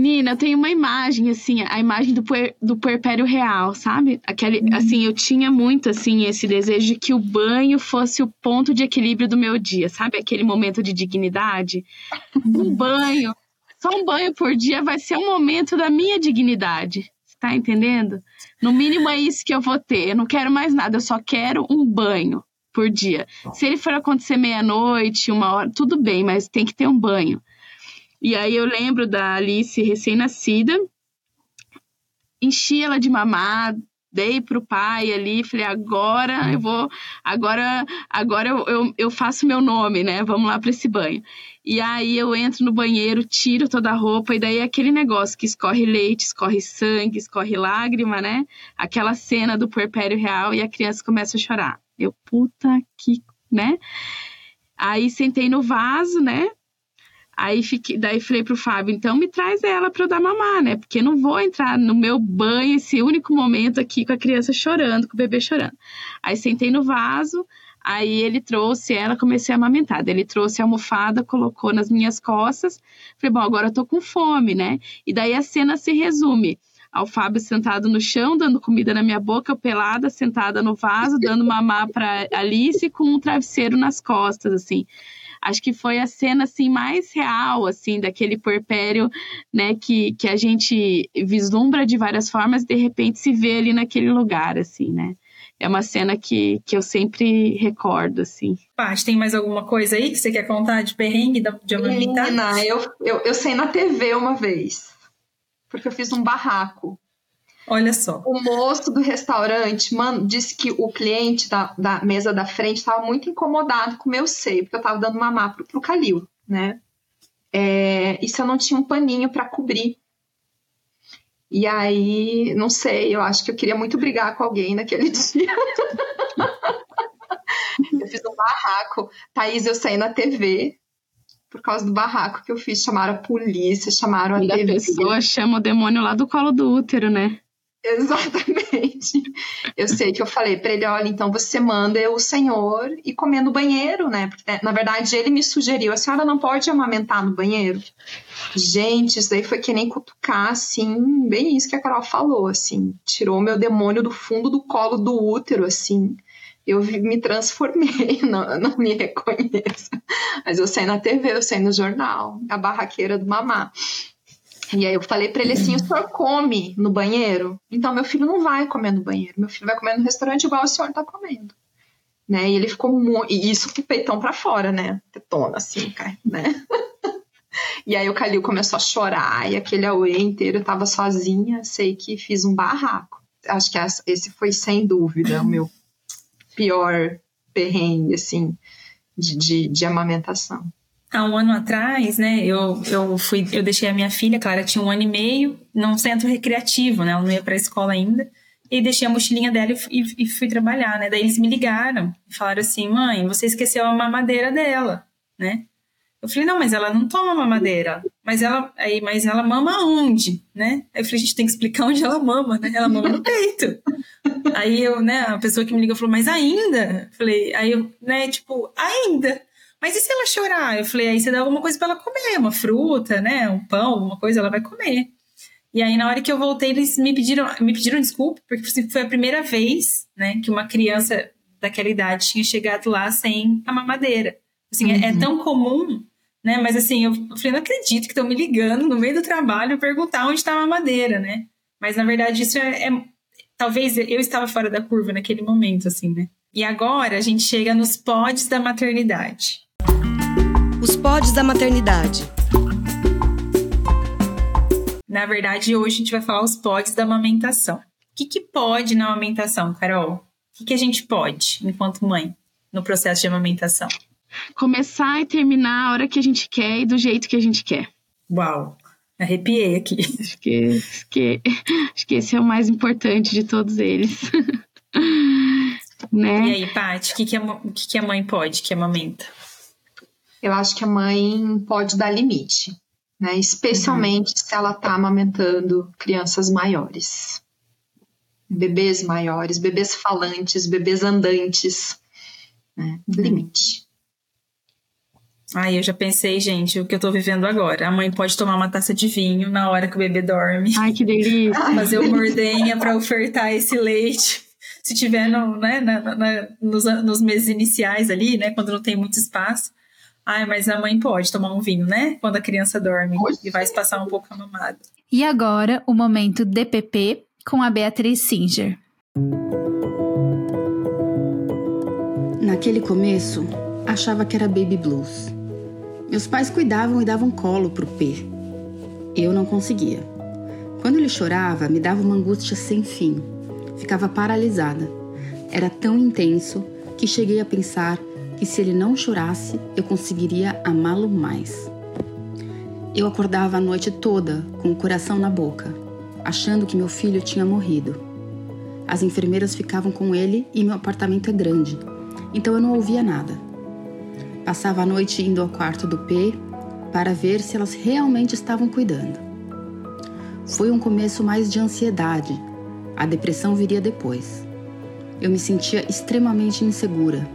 Nina, eu tenho uma imagem, assim, a imagem do, puer, do puerpério real, sabe? Aquele, uhum. assim, eu tinha muito, assim, esse desejo de que o banho fosse o ponto de equilíbrio do meu dia, sabe? Aquele momento de dignidade. Um banho, só um banho por dia vai ser um momento da minha dignidade. Tá entendendo? No mínimo é isso que eu vou ter. Eu não quero mais nada, eu só quero um banho por dia. Se ele for acontecer meia-noite, uma hora, tudo bem, mas tem que ter um banho. E aí eu lembro da Alice recém-nascida, enchi ela de mamar, dei pro pai ali, falei, agora eu vou, agora, agora eu, eu, eu faço meu nome, né? Vamos lá para esse banho. E aí eu entro no banheiro, tiro toda a roupa, e daí é aquele negócio que escorre leite, escorre sangue, escorre lágrima, né? Aquela cena do puerpério real e a criança começa a chorar. Eu, puta que, né? Aí sentei no vaso, né? Aí fiquei, daí falei pro Fábio, então me traz ela para eu dar mamar, né? Porque não vou entrar no meu banho esse único momento aqui com a criança chorando, com o bebê chorando. Aí sentei no vaso, Aí ele trouxe ela, comecei a amamentar. Ele trouxe a almofada, colocou nas minhas costas. Falei, bom, agora eu tô com fome, né? E daí a cena se resume ao Fábio sentado no chão, dando comida na minha boca, pelada, sentada no vaso, dando mamar para Alice com um travesseiro nas costas, assim. Acho que foi a cena assim mais real assim daquele porpério, né, que, que a gente vislumbra de várias formas, de repente se vê ali naquele lugar assim, né? é uma cena que, que eu sempre recordo, assim. Paty, tem mais alguma coisa aí que você quer contar de perrengue de amamentar? Menina, eu, eu, eu sei na TV uma vez, porque eu fiz um barraco. Olha só. O moço do restaurante mano, disse que o cliente da, da mesa da frente estava muito incomodado com o meu seio, porque eu estava dando mamar pro, pro Calil, né? É, e se eu não tinha um paninho para cobrir e aí, não sei, eu acho que eu queria muito brigar com alguém naquele dia. eu fiz um barraco. Thaís, eu saí na TV por causa do barraco que eu fiz. Chamaram a polícia, chamaram a e TV. a pessoa chama o demônio lá do colo do útero, né? Exatamente. Eu sei que eu falei para ele, olha, então você manda o senhor ir comer no banheiro, né? Porque, na verdade, ele me sugeriu, a senhora não pode amamentar no banheiro. Gente, isso daí foi que nem cutucar, assim, bem isso que a Carol falou, assim. Tirou meu demônio do fundo do colo do útero, assim. Eu me transformei, não, não me reconheço. Mas eu sei na TV, eu sei no jornal, a barraqueira do mamá. E aí eu falei para ele assim: o senhor come no banheiro? Então meu filho não vai comer no banheiro. Meu filho vai comer no restaurante igual o senhor tá comendo. Né? E ele ficou muito. E isso com o peitão para fora, né? Tetona, assim, cara, né? e aí o Calil começou a chorar, e aquele auê inteiro eu tava sozinha, sei que fiz um barraco. Acho que esse foi sem dúvida o meu pior perrengue, assim, de, de, de amamentação há um ano atrás, né, eu, eu fui, eu deixei a minha filha, Clara tinha um ano e meio, num centro recreativo, né, ela não ia para a escola ainda, e deixei a mochilinha dela e, e, fui trabalhar, né, daí eles me ligaram e falaram assim, mãe, você esqueceu a mamadeira dela, né, eu falei, não, mas ela não toma mamadeira, mas ela, aí, mas ela mama onde, né, aí eu falei, a gente tem que explicar onde ela mama, né, ela mama no peito, aí eu, né, a pessoa que me ligou falou, mas ainda, falei, aí eu, né, tipo, ainda, mas e se ela chorar? Eu falei, aí você dá alguma coisa para ela comer, uma fruta, né? Um pão, alguma coisa, ela vai comer. E aí, na hora que eu voltei, eles me pediram, me pediram desculpa, porque foi a primeira vez, né, que uma criança daquela idade tinha chegado lá sem a mamadeira. Assim, uhum. é, é, uhum. tão comum, né? Mas assim, eu, eu falei, não acredito que estão me ligando no meio do trabalho perguntar onde está a mamadeira, né? Mas na verdade isso é, é, talvez eu estava fora da curva naquele momento, assim, né? E agora a gente chega nos pods da maternidade. Os pods da maternidade. Na verdade, hoje a gente vai falar os pods da amamentação. O que, que pode na amamentação, Carol? O que, que a gente pode, enquanto mãe, no processo de amamentação? Começar e terminar a hora que a gente quer e do jeito que a gente quer. Uau! Arrepiei aqui. Acho que, acho que, acho que esse é o mais importante de todos eles. né? E aí, Paty, o que, que, a, o que, que a mãe pode que amamenta? Eu acho que a mãe pode dar limite, né? Especialmente uhum. se ela está amamentando crianças maiores. Bebês maiores, bebês falantes, bebês andantes. Né? Uhum. Limite. Ai, eu já pensei, gente, o que eu tô vivendo agora. A mãe pode tomar uma taça de vinho na hora que o bebê dorme. Ai, que delícia! Fazer uma ordenha para ofertar esse leite. Se tiver no, né, na, na, nos, nos meses iniciais ali, né? Quando não tem muito espaço. Ai, mas a mãe pode tomar um vinho, né? Quando a criança dorme e vai se passar um pouco a mamada. E agora, o momento DPP com a Beatriz Singer. Naquele começo, achava que era baby blues. Meus pais cuidavam e davam colo pro P. Eu não conseguia. Quando ele chorava, me dava uma angústia sem fim. Ficava paralisada. Era tão intenso que cheguei a pensar que se ele não chorasse, eu conseguiria amá-lo mais. Eu acordava a noite toda com o coração na boca, achando que meu filho tinha morrido. As enfermeiras ficavam com ele e meu apartamento é grande, então eu não ouvia nada. Passava a noite indo ao quarto do P para ver se elas realmente estavam cuidando. Foi um começo mais de ansiedade. A depressão viria depois. Eu me sentia extremamente insegura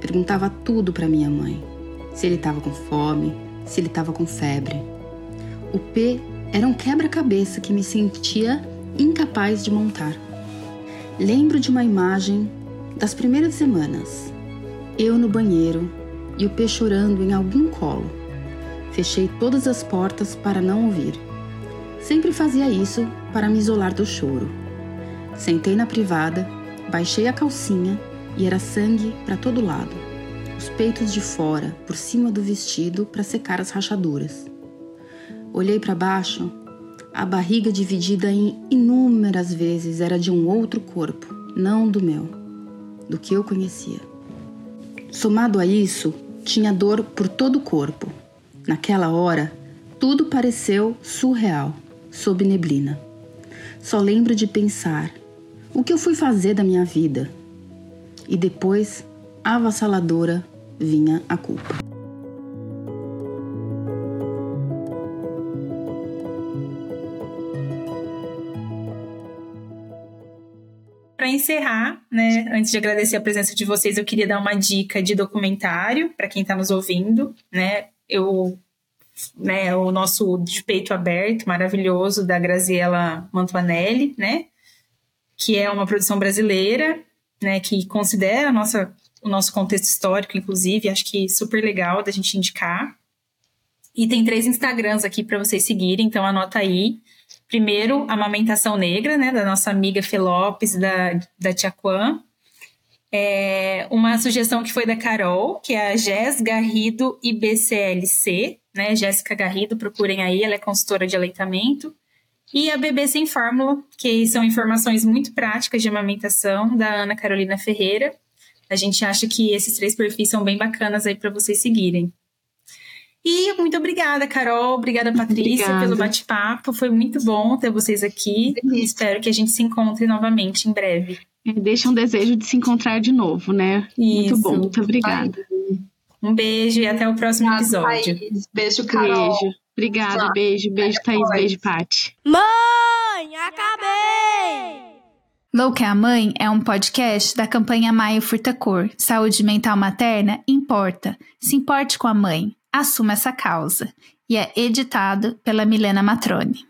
Perguntava tudo para minha mãe: se ele estava com fome, se ele estava com febre. O P era um quebra-cabeça que me sentia incapaz de montar. Lembro de uma imagem das primeiras semanas. Eu no banheiro e o P chorando em algum colo. Fechei todas as portas para não ouvir. Sempre fazia isso para me isolar do choro. Sentei na privada, baixei a calcinha e era sangue para todo lado. Os peitos de fora, por cima do vestido, para secar as rachaduras. Olhei para baixo, a barriga dividida em inúmeras vezes era de um outro corpo, não do meu, do que eu conhecia. Somado a isso, tinha dor por todo o corpo. Naquela hora, tudo pareceu surreal, sob neblina. Só lembro de pensar: o que eu fui fazer da minha vida? E depois, avassaladora, vinha a culpa. Para encerrar, né, antes de agradecer a presença de vocês, eu queria dar uma dica de documentário para quem está nos ouvindo, né? Eu, né, o nosso de peito aberto, maravilhoso da Graziella Mantuanelli, né? Que é uma produção brasileira, né, que considera nossa o nosso contexto histórico, inclusive, acho que super legal da gente indicar. E tem três Instagrams aqui para vocês seguirem, então anota aí. Primeiro, Amamentação Negra, né, da nossa amiga Felopes, da, da Tia. É, uma sugestão que foi da Carol, que é a Jess Garrido IBCLC, né, Jéssica Garrido, procurem aí, ela é consultora de aleitamento. E a Bebê Sem Fórmula, que são informações muito práticas de amamentação, da Ana Carolina Ferreira. A gente acha que esses três perfis são bem bacanas aí para vocês seguirem. E muito obrigada, Carol. Obrigada, Patrícia, Obrigada. pelo bate-papo. Foi muito bom ter vocês aqui. E espero que a gente se encontre novamente em breve. É, Deixa um desejo de se encontrar de novo, né? Muito Isso. bom, muito obrigada. Um beijo e até o próximo episódio. Beijo, Carol. Beijo. Obrigada, Tchau. beijo, beijo, Até Thaís, beijo, Paty. Mãe, acabei! Louca é a Mãe é um podcast da campanha Maio Furtacor. Saúde mental materna importa. Se importe com a mãe. Assuma essa causa. E é editado pela Milena Matrone.